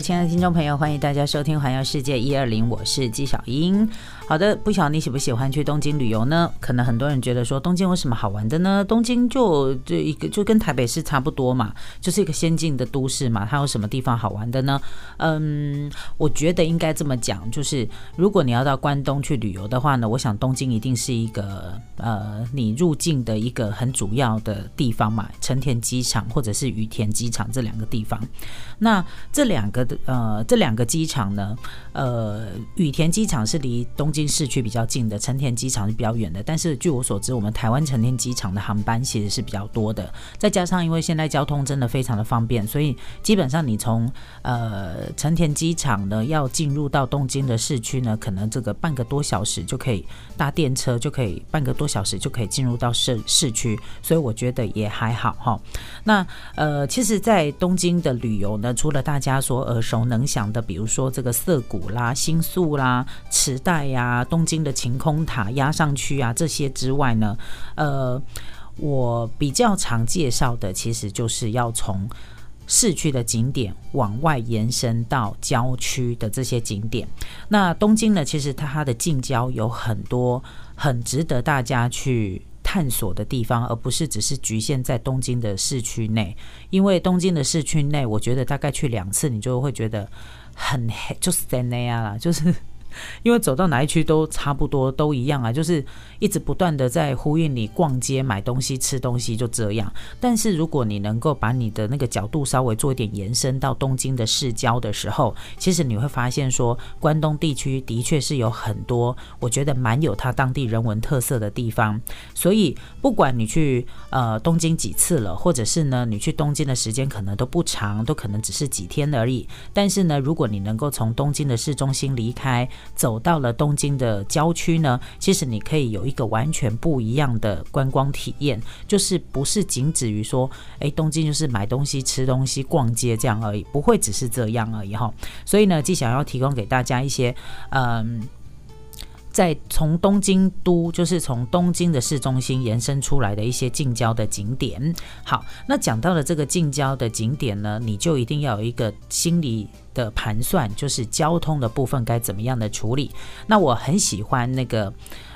亲爱的听众朋友，欢迎大家收听《环游世界一二零》，我是纪晓英。好的，不晓得你喜不喜欢去东京旅游呢？可能很多人觉得说东京有什么好玩的呢？东京就这一个就跟台北市差不多嘛，就是一个先进的都市嘛。它有什么地方好玩的呢？嗯，我觉得应该这么讲，就是如果你要到关东去旅游的话呢，我想东京一定是一个呃你入境的一个很主要的地方嘛，成田机场或者是羽田机场这两个地方。那这两个呃这两个机场呢，呃羽田机场是离东京。市区比较近的成田机场是比较远的，但是据我所知，我们台湾成田机场的航班其实是比较多的。再加上因为现在交通真的非常的方便，所以基本上你从呃成田机场呢要进入到东京的市区呢，可能这个半个多小时就可以搭电车，就可以半个多小时就可以进入到市市区，所以我觉得也还好哈。那呃，其实，在东京的旅游呢，除了大家说耳熟能详的，比如说这个涩谷啦、新宿啦、池袋呀。东京的晴空塔压上去啊，这些之外呢，呃，我比较常介绍的，其实就是要从市区的景点往外延伸到郊区的这些景点。那东京呢，其实它它的近郊有很多很值得大家去探索的地方，而不是只是局限在东京的市区内。因为东京的市区内，我觉得大概去两次，你就会觉得很黑，就是在那样了，就是。因为走到哪一区都差不多，都一样啊，就是一直不断的在呼应你逛街、买东西、吃东西，就这样。但是如果你能够把你的那个角度稍微做一点延伸到东京的市郊的时候，其实你会发现说，关东地区的确是有很多我觉得蛮有它当地人文特色的地方。所以不管你去呃东京几次了，或者是呢你去东京的时间可能都不长，都可能只是几天而已。但是呢，如果你能够从东京的市中心离开，走到了东京的郊区呢，其实你可以有一个完全不一样的观光体验，就是不是仅止于说，哎，东京就是买东西、吃东西、逛街这样而已，不会只是这样而已哈。所以呢，既想要提供给大家一些，嗯。在从东京都，就是从东京的市中心延伸出来的一些近郊的景点。好，那讲到了这个近郊的景点呢，你就一定要有一个心理的盘算，就是交通的部分该怎么样的处理。那我很喜欢那个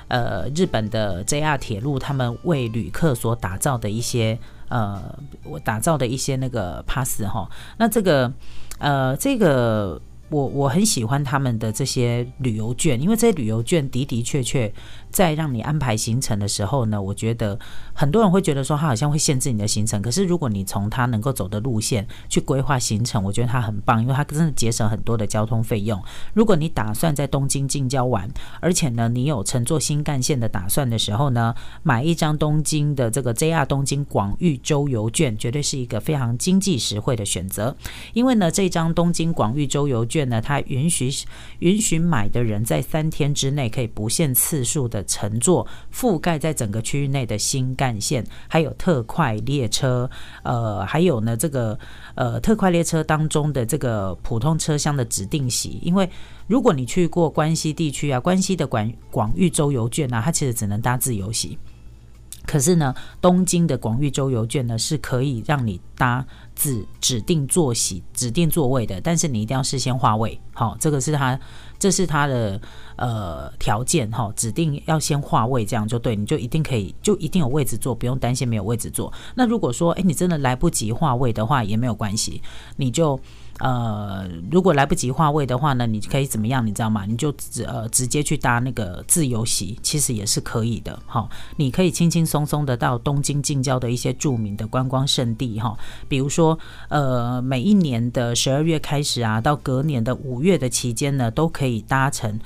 呃日本的 JR 铁路，他们为旅客所打造的一些呃我打造的一些那个 pass 哈。那这个呃这个。我我很喜欢他们的这些旅游券，因为这些旅游券的的确确。在让你安排行程的时候呢，我觉得很多人会觉得说他好像会限制你的行程。可是如果你从他能够走的路线去规划行程，我觉得他很棒，因为他真的节省很多的交通费用。如果你打算在东京近郊玩，而且呢你有乘坐新干线的打算的时候呢，买一张东京的这个 JR 东京广域周游券，绝对是一个非常经济实惠的选择。因为呢这张东京广域周游券券呢，它允许允许买的人在三天之内可以不限次数的。乘坐覆盖在整个区域内的新干线，还有特快列车，呃，还有呢这个呃特快列车当中的这个普通车厢的指定席，因为如果你去过关西地区啊，关西的广广域周游券啊，它其实只能搭自由席。可是呢，东京的广域周游券呢是可以让你搭指指定坐席、指定座位的，但是你一定要事先划位。好，这个是它，这是它的呃条件哈，指定要先划位，这样就对，你就一定可以，就一定有位置坐，不用担心没有位置坐。那如果说，哎，你真的来不及划位的话，也没有关系，你就。呃，如果来不及换位的话呢，你可以怎么样？你知道吗？你就直呃直接去搭那个自由席，其实也是可以的。哈，你可以轻轻松松的到东京近郊的一些著名的观光胜地哈，比如说呃每一年的十二月开始啊，到隔年的五月的期间呢，都可以搭乘。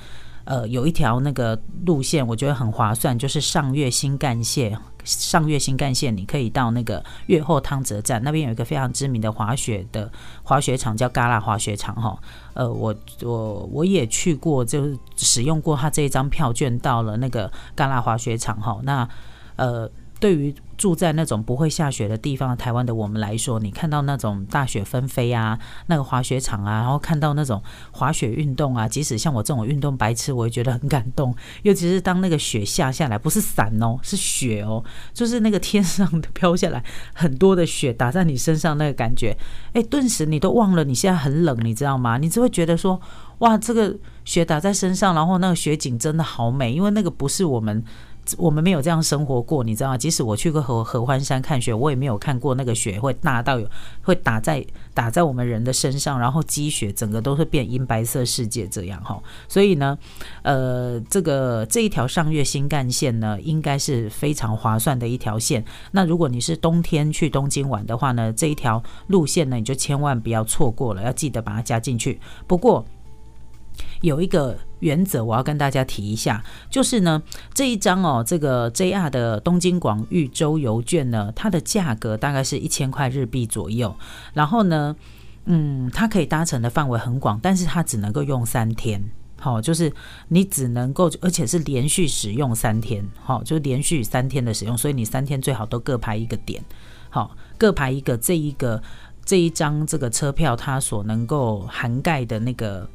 呃，有一条那个路线，我觉得很划算，就是上越新干线。上越新干线，你可以到那个越后汤泽站那边有一个非常知名的滑雪的滑雪场，叫嘎啦滑雪场哈。呃，我我我也去过，就是使用过他这一张票券，到了那个嘎啦滑雪场哈。那呃。对于住在那种不会下雪的地方，台湾的我们来说，你看到那种大雪纷飞啊，那个滑雪场啊，然后看到那种滑雪运动啊，即使像我这种运动白痴，我也觉得很感动。尤其是当那个雪下下来，不是伞哦，是雪哦，就是那个天上飘下来很多的雪打在你身上，那个感觉，哎，顿时你都忘了你现在很冷，你知道吗？你只会觉得说，哇，这个雪打在身上，然后那个雪景真的好美，因为那个不是我们。我们没有这样生活过，你知道吗？即使我去过合合欢山看雪，我也没有看过那个雪会大到有会打在打在我们人的身上，然后积雪，整个都是变银白色世界这样哈。所以呢，呃，这个这一条上越新干线呢，应该是非常划算的一条线。那如果你是冬天去东京玩的话呢，这一条路线呢，你就千万不要错过了，要记得把它加进去。不过，有一个原则，我要跟大家提一下，就是呢，这一张哦，这个 JR 的东京广域周游券呢，它的价格大概是一千块日币左右。然后呢，嗯，它可以搭乘的范围很广，但是它只能够用三天。好，就是你只能够，而且是连续使用三天。好，就连续三天的使用，所以你三天最好都各排一个点。好，各排一个这一个这一张这个车票，它所能够涵盖的那个。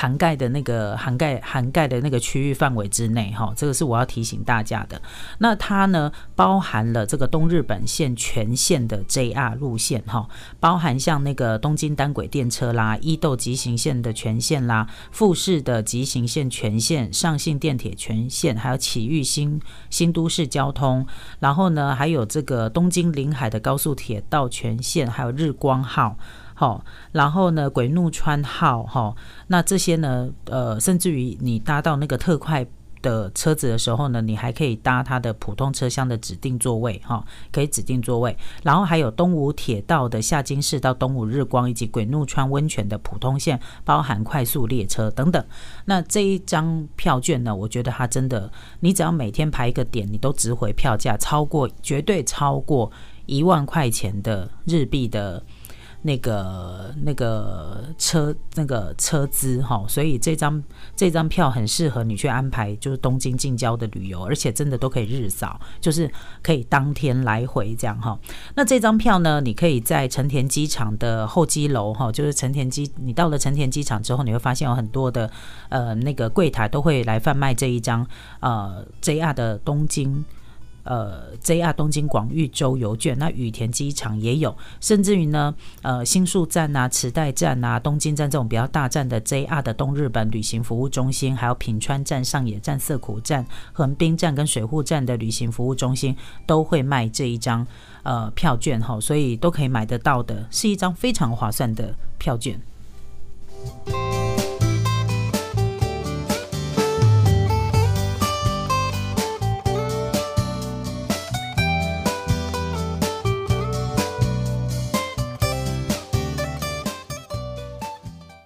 涵盖的那个涵盖涵盖的那个区域范围之内，哈，这个是我要提醒大家的。那它呢，包含了这个东日本线全线的 JR 路线，哈，包含像那个东京单轨电车啦、伊豆急行线的全线啦、富士的急行线全线、上信电铁全线，还有启域新新都市交通，然后呢，还有这个东京临海的高速铁道全线，还有日光号。好，然后呢，鬼怒川号，哈，那这些呢，呃，甚至于你搭到那个特快的车子的时候呢，你还可以搭它的普通车厢的指定座位，哈，可以指定座位。然后还有东武铁道的下金市到东武日光以及鬼怒川温泉的普通线，包含快速列车等等。那这一张票券呢，我觉得它真的，你只要每天排一个点，你都值回票价，超过绝对超过一万块钱的日币的。那个那个车那个车资哈，所以这张这张票很适合你去安排，就是东京近郊的旅游，而且真的都可以日扫，就是可以当天来回这样哈。那这张票呢，你可以在成田机场的候机楼哈，就是成田机，你到了成田机场之后，你会发现有很多的呃那个柜台都会来贩卖这一张呃 JR 的东京。呃，JR 东京广域周游券，那羽田机场也有，甚至于呢，呃，新宿站啊、池袋站啊、东京站这种比较大站的 JR 的东日本旅行服务中心，还有品川站、上野站、涩谷站、横滨站跟水户站的旅行服务中心，都会卖这一张呃票券哈，所以都可以买得到的，是一张非常划算的票券。